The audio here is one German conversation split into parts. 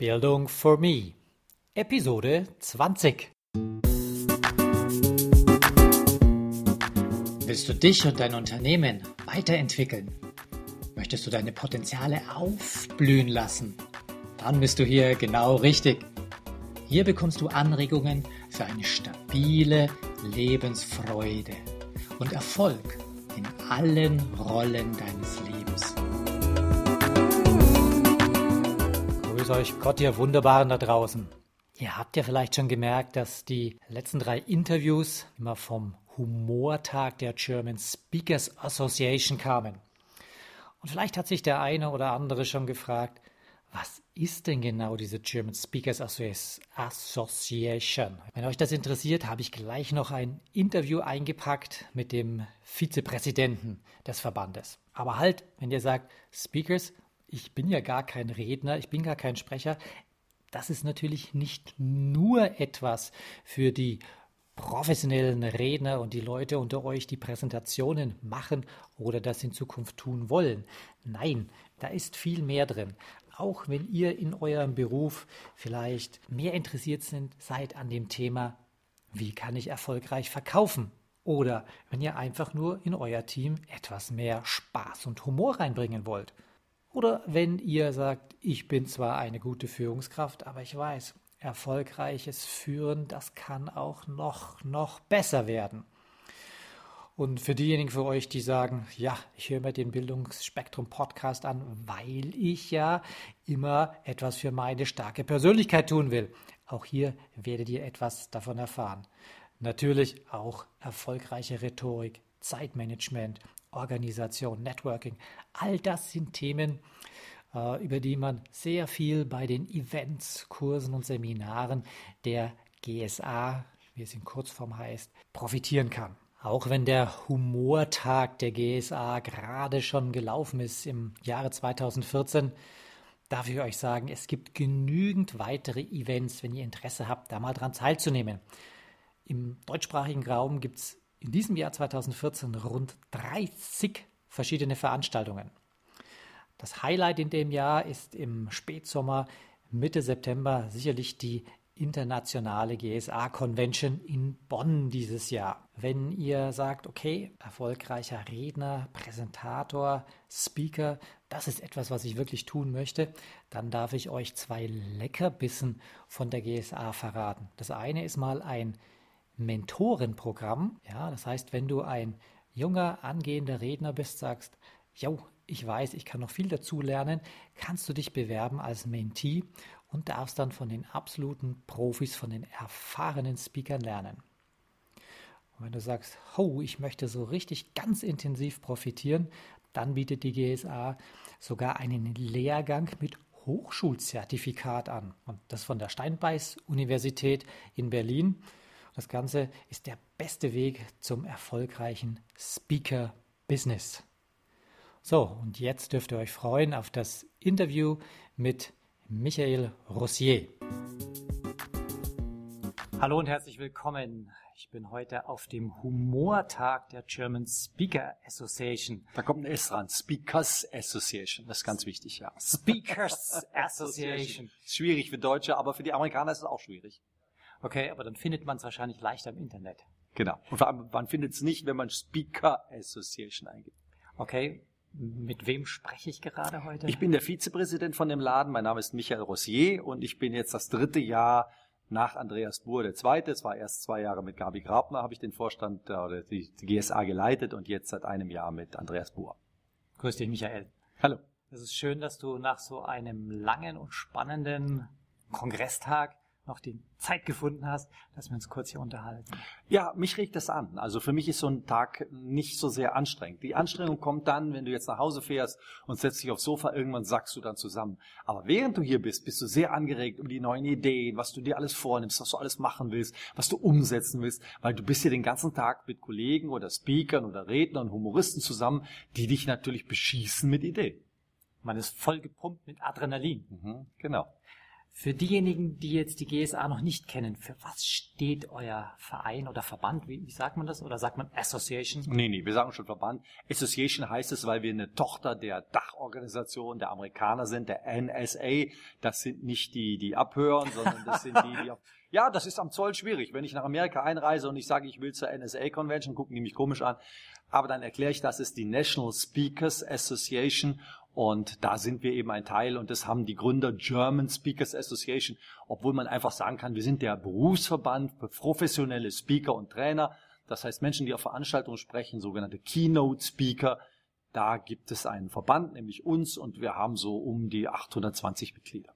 Bildung for Me, Episode 20. Willst du dich und dein Unternehmen weiterentwickeln? Möchtest du deine Potenziale aufblühen lassen? Dann bist du hier genau richtig. Hier bekommst du Anregungen für eine stabile Lebensfreude und Erfolg in allen Rollen deines Lebens. Euch Gott, ihr Wunderbaren da draußen. Ihr habt ja vielleicht schon gemerkt, dass die letzten drei Interviews immer vom Humortag der German Speakers Association kamen. Und vielleicht hat sich der eine oder andere schon gefragt, was ist denn genau diese German Speakers Association? Wenn euch das interessiert, habe ich gleich noch ein Interview eingepackt mit dem Vizepräsidenten des Verbandes. Aber halt, wenn ihr sagt, Speakers, ich bin ja gar kein Redner, ich bin gar kein Sprecher, das ist natürlich nicht nur etwas für die professionellen Redner und die Leute unter euch, die Präsentationen machen oder das in Zukunft tun wollen. Nein, da ist viel mehr drin. Auch wenn ihr in eurem Beruf vielleicht mehr interessiert sind, seid an dem Thema, wie kann ich erfolgreich verkaufen? Oder wenn ihr einfach nur in euer Team etwas mehr Spaß und Humor reinbringen wollt. Oder wenn ihr sagt, ich bin zwar eine gute Führungskraft, aber ich weiß, erfolgreiches Führen, das kann auch noch, noch besser werden. Und für diejenigen von euch, die sagen, ja, ich höre mir den Bildungsspektrum Podcast an, weil ich ja immer etwas für meine starke Persönlichkeit tun will. Auch hier werdet ihr etwas davon erfahren. Natürlich auch erfolgreiche Rhetorik, Zeitmanagement, Organisation, Networking. All das sind Themen, äh, über die man sehr viel bei den Events, Kursen und Seminaren der GSA, wie es in Kurzform heißt, profitieren kann. Auch wenn der Humortag der GSA gerade schon gelaufen ist im Jahre 2014, darf ich euch sagen, es gibt genügend weitere Events, wenn ihr Interesse habt, da mal dran teilzunehmen. Im deutschsprachigen Raum gibt es in diesem Jahr 2014 rund 30 verschiedene Veranstaltungen. Das Highlight in dem Jahr ist im Spätsommer, Mitte September sicherlich die internationale GSA Convention in Bonn dieses Jahr. Wenn ihr sagt, okay, erfolgreicher Redner, Präsentator, Speaker, das ist etwas, was ich wirklich tun möchte, dann darf ich euch zwei Leckerbissen von der GSA verraten. Das eine ist mal ein Mentorenprogramm. Ja, das heißt, wenn du ein junger, angehender Redner bist, sagst, jo, ich weiß, ich kann noch viel dazu lernen, kannst du dich bewerben als Mentee und darfst dann von den absoluten Profis, von den erfahrenen Speakern lernen. Und wenn du sagst, oh, ich möchte so richtig ganz intensiv profitieren, dann bietet die GSA sogar einen Lehrgang mit Hochschulzertifikat an. Und das von der Steinbeiß Universität in Berlin. Das Ganze ist der beste Weg zum erfolgreichen Speaker-Business. So, und jetzt dürft ihr euch freuen auf das Interview mit Michael Rossier. Hallo und herzlich willkommen. Ich bin heute auf dem Humortag der German Speaker Association. Da kommt ein S ran. Speakers Association. Das ist ganz wichtig, ja. Speakers Association. Schwierig für Deutsche, aber für die Amerikaner ist es auch schwierig. Okay, aber dann findet man es wahrscheinlich leichter im Internet. Genau. Und vor allem, man findet es nicht, wenn man Speaker Association eingibt. Okay, mit wem spreche ich gerade heute? Ich bin der Vizepräsident von dem Laden. Mein Name ist Michael Rossier und ich bin jetzt das dritte Jahr nach Andreas Buhr der zweite. Es war erst zwei Jahre mit Gabi Grabner, habe ich den Vorstand äh, oder die GSA geleitet und jetzt seit einem Jahr mit Andreas Buhr. Grüß dich, Michael. Hallo. Es ist schön, dass du nach so einem langen und spannenden Kongresstag noch die Zeit gefunden hast, dass wir uns kurz hier unterhalten. Ja, mich regt das an. Also für mich ist so ein Tag nicht so sehr anstrengend. Die Anstrengung kommt dann, wenn du jetzt nach Hause fährst und setzt dich aufs Sofa, irgendwann sagst du dann zusammen. Aber während du hier bist, bist du sehr angeregt über die neuen Ideen, was du dir alles vornimmst, was du alles machen willst, was du umsetzen willst, weil du bist hier den ganzen Tag mit Kollegen oder Speakern oder Rednern, Humoristen zusammen, die dich natürlich beschießen mit Ideen. Man ist voll gepumpt mit Adrenalin. Mhm, genau. Für diejenigen, die jetzt die GSA noch nicht kennen, für was steht euer Verein oder Verband? Wie, wie, sagt man das? Oder sagt man Association? Nee, nee, wir sagen schon Verband. Association heißt es, weil wir eine Tochter der Dachorganisation der Amerikaner sind, der NSA. Das sind nicht die, die abhören, sondern das sind die, die auf ja, das ist am Zoll schwierig. Wenn ich nach Amerika einreise und ich sage, ich will zur NSA Convention, gucken die mich komisch an. Aber dann erkläre ich, das ist die National Speakers Association und da sind wir eben ein Teil und das haben die Gründer German Speakers Association, obwohl man einfach sagen kann, wir sind der Berufsverband für professionelle Speaker und Trainer. Das heißt Menschen, die auf Veranstaltungen sprechen, sogenannte Keynote Speaker. Da gibt es einen Verband, nämlich uns, und wir haben so um die 820 Mitglieder.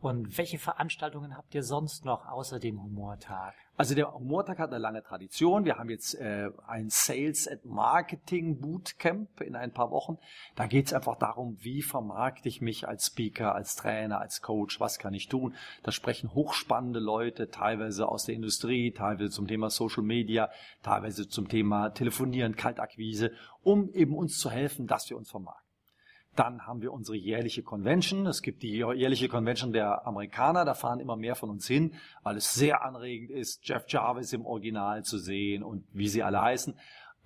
Und welche Veranstaltungen habt ihr sonst noch außer dem Humortag? Also der Humortag hat eine lange Tradition. Wir haben jetzt äh, ein Sales and Marketing Bootcamp in ein paar Wochen. Da geht es einfach darum, wie vermarkte ich mich als Speaker, als Trainer, als Coach, was kann ich tun. Da sprechen hochspannende Leute, teilweise aus der Industrie, teilweise zum Thema Social Media, teilweise zum Thema Telefonieren, Kaltakquise, um eben uns zu helfen, dass wir uns vermarkten. Dann haben wir unsere jährliche Convention. Es gibt die jährliche Convention der Amerikaner. Da fahren immer mehr von uns hin, weil es sehr anregend ist, Jeff Jarvis im Original zu sehen und wie sie alle heißen.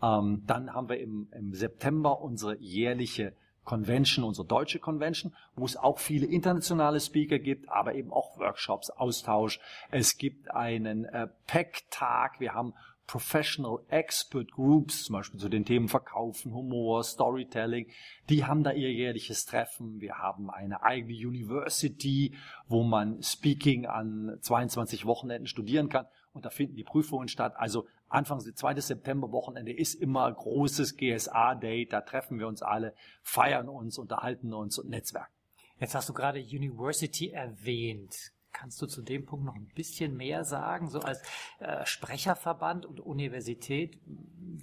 Ähm, dann haben wir im, im September unsere jährliche Convention, unsere deutsche Convention, wo es auch viele internationale Speaker gibt, aber eben auch Workshops, Austausch. Es gibt einen äh, PEC-Tag. Wir haben Professional Expert Groups, zum Beispiel zu den Themen Verkaufen, Humor, Storytelling, die haben da ihr jährliches Treffen. Wir haben eine eigene University, wo man Speaking an 22 Wochenenden studieren kann und da finden die Prüfungen statt. Also Anfang 2. September Wochenende ist immer großes GSA-Day, da treffen wir uns alle, feiern uns, unterhalten uns und netzwerken. Jetzt hast du gerade University erwähnt. Kannst du zu dem Punkt noch ein bisschen mehr sagen, so als äh, Sprecherverband und Universität?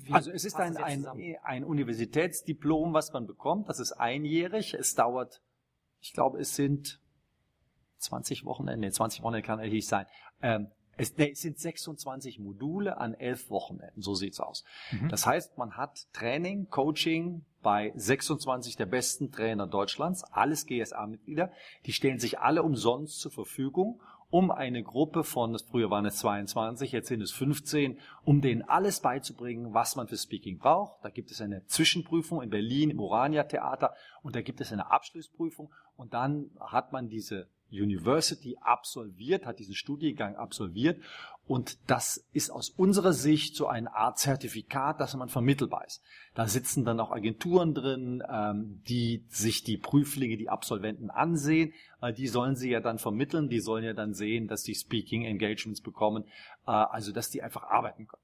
also es ist ein, ein, ein Universitätsdiplom, was man bekommt. Das ist einjährig. Es dauert, ich glaube, es sind 20 Wochenende, nee, 20 Wochenende kann ehrlich sein. Ähm, es, nee, es sind 26 Module an elf Wochenenden, so sieht's aus. Mhm. Das heißt, man hat Training, Coaching bei 26 der besten Trainer Deutschlands, alles GSA-Mitglieder. Die stellen sich alle umsonst zur Verfügung, um eine Gruppe von, früher waren es 22, jetzt sind es 15, um denen alles beizubringen, was man für Speaking braucht. Da gibt es eine Zwischenprüfung in Berlin im Urania Theater und da gibt es eine Abschlussprüfung und dann hat man diese University absolviert, hat diesen Studiengang absolviert und das ist aus unserer Sicht so eine Art Zertifikat, dass man vermittelbar ist. Da sitzen dann auch Agenturen drin, ähm, die sich die Prüflinge, die Absolventen ansehen. Äh, die sollen sie ja dann vermitteln, die sollen ja dann sehen, dass die Speaking Engagements bekommen, äh, also dass die einfach arbeiten können.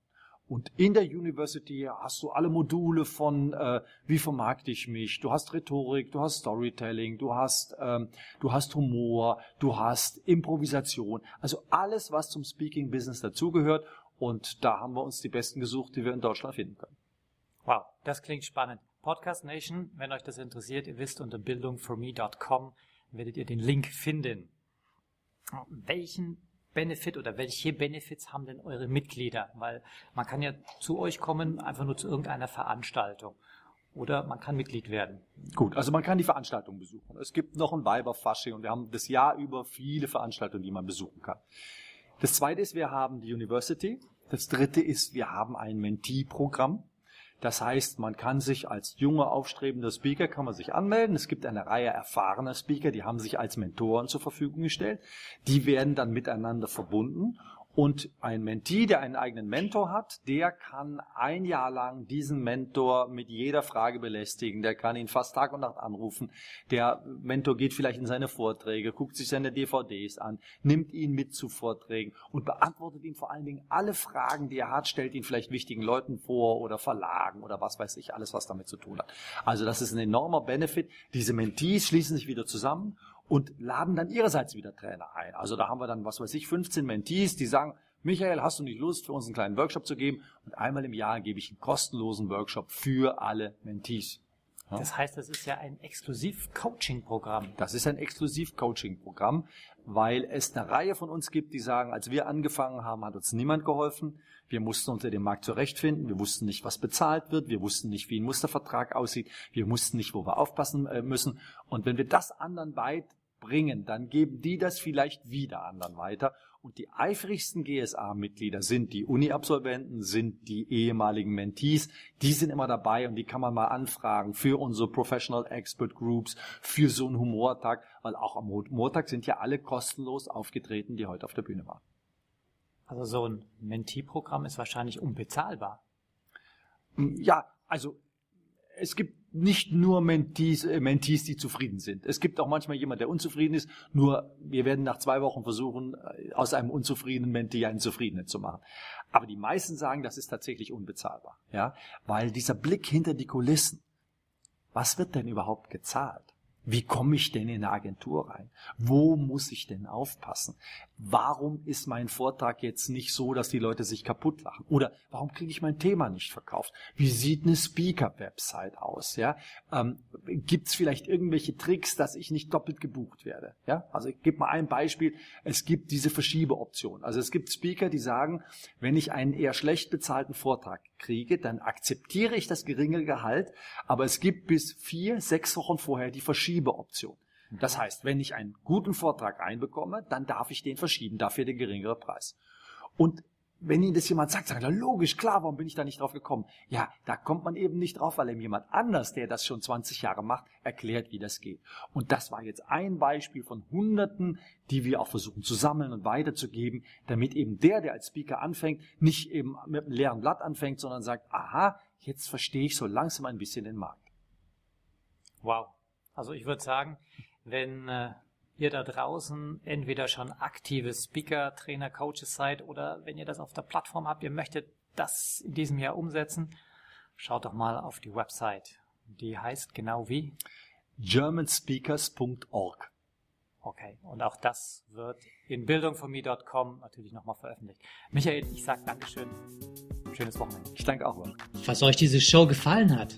Und in der University hast du alle Module von, äh, wie vermarkte ich mich, du hast Rhetorik, du hast Storytelling, du hast, ähm, du hast Humor, du hast Improvisation, also alles, was zum Speaking Business dazugehört. Und da haben wir uns die Besten gesucht, die wir in Deutschland finden können. Wow, das klingt spannend. Podcast Nation, wenn euch das interessiert, ihr wisst, unter bildungforme.com werdet ihr den Link finden. Welchen Benefit oder welche Benefits haben denn eure Mitglieder? Weil man kann ja zu euch kommen, einfach nur zu irgendeiner Veranstaltung. Oder man kann Mitglied werden. Gut, also man kann die Veranstaltung besuchen. Es gibt noch ein Weiberfasching und wir haben das Jahr über viele Veranstaltungen, die man besuchen kann. Das zweite ist, wir haben die University. Das dritte ist, wir haben ein Mentee-Programm. Das heißt, man kann sich als junger, aufstrebender Speaker, kann man sich anmelden. Es gibt eine Reihe erfahrener Speaker, die haben sich als Mentoren zur Verfügung gestellt. Die werden dann miteinander verbunden und ein Mentee, der einen eigenen Mentor hat, der kann ein Jahr lang diesen Mentor mit jeder Frage belästigen. Der kann ihn fast Tag und Nacht anrufen. Der Mentor geht vielleicht in seine Vorträge, guckt sich seine DVDs an, nimmt ihn mit zu Vorträgen und beantwortet ihm vor allen Dingen alle Fragen, die er hat, stellt ihn vielleicht wichtigen Leuten vor oder Verlagen oder was weiß ich, alles, was damit zu tun hat. Also das ist ein enormer Benefit. Diese Mentees schließen sich wieder zusammen und laden dann ihrerseits wieder Trainer ein. Also da haben wir dann, was weiß ich, 15 Mentees, die sagen, Michael, hast du nicht Lust, für uns einen kleinen Workshop zu geben? Und einmal im Jahr gebe ich einen kostenlosen Workshop für alle Mentees. Ja? Das heißt, das ist ja ein Exklusiv-Coaching-Programm. Das ist ein Exklusiv-Coaching-Programm, weil es eine Reihe von uns gibt, die sagen, als wir angefangen haben, hat uns niemand geholfen. Wir mussten unter dem Markt zurechtfinden. Wir wussten nicht, was bezahlt wird. Wir wussten nicht, wie ein Mustervertrag aussieht. Wir wussten nicht, wo wir aufpassen äh, müssen. Und wenn wir das anderen weit bringen, dann geben die das vielleicht wieder anderen weiter. Und die eifrigsten GSA-Mitglieder sind die Uni-Absolventen, sind die ehemaligen Mentees. Die sind immer dabei und die kann man mal anfragen für unsere Professional Expert Groups, für so einen Humortag, weil auch am Humortag sind ja alle kostenlos aufgetreten, die heute auf der Bühne waren. Also so ein Mentee-Programm ist wahrscheinlich unbezahlbar. Ja, also es gibt nicht nur Mentees, äh, Mentees, die zufrieden sind. Es gibt auch manchmal jemand, der unzufrieden ist. Nur wir werden nach zwei Wochen versuchen, äh, aus einem unzufriedenen Mentee einen zufriedenen zu machen. Aber die meisten sagen, das ist tatsächlich unbezahlbar, ja, weil dieser Blick hinter die Kulissen. Was wird denn überhaupt gezahlt? Wie komme ich denn in eine Agentur rein? Wo muss ich denn aufpassen? Warum ist mein Vortrag jetzt nicht so, dass die Leute sich kaputt lachen? Oder warum kriege ich mein Thema nicht verkauft? Wie sieht eine Speaker-Website aus? Ja, ähm, gibt es vielleicht irgendwelche Tricks, dass ich nicht doppelt gebucht werde? Ja, also ich gebe mal ein Beispiel. Es gibt diese Verschiebeoption. Also es gibt Speaker, die sagen, wenn ich einen eher schlecht bezahlten Vortrag kriege, dann akzeptiere ich das geringe Gehalt, aber es gibt bis vier, sechs Wochen vorher die Verschiebeoption. Das heißt, wenn ich einen guten Vortrag einbekomme, dann darf ich den verschieben, dafür den geringeren Preis. Und wenn Ihnen das jemand sagt, sagt er, logisch, klar, warum bin ich da nicht drauf gekommen? Ja, da kommt man eben nicht drauf, weil ihm jemand anders, der das schon 20 Jahre macht, erklärt, wie das geht. Und das war jetzt ein Beispiel von Hunderten, die wir auch versuchen zu sammeln und weiterzugeben, damit eben der, der als Speaker anfängt, nicht eben mit einem leeren Blatt anfängt, sondern sagt, aha, jetzt verstehe ich so langsam ein bisschen den Markt. Wow. Also ich würde sagen, wenn äh, ihr da draußen entweder schon aktive Speaker, Trainer, Coaches seid oder wenn ihr das auf der Plattform habt, ihr möchtet das in diesem Jahr umsetzen, schaut doch mal auf die Website. Die heißt genau wie? germanspeakers.org. Okay, und auch das wird in bildungforme.com natürlich nochmal veröffentlicht. Michael, ich sage Dankeschön. Schönes Wochenende. Ich danke auch. Falls euch diese Show gefallen hat,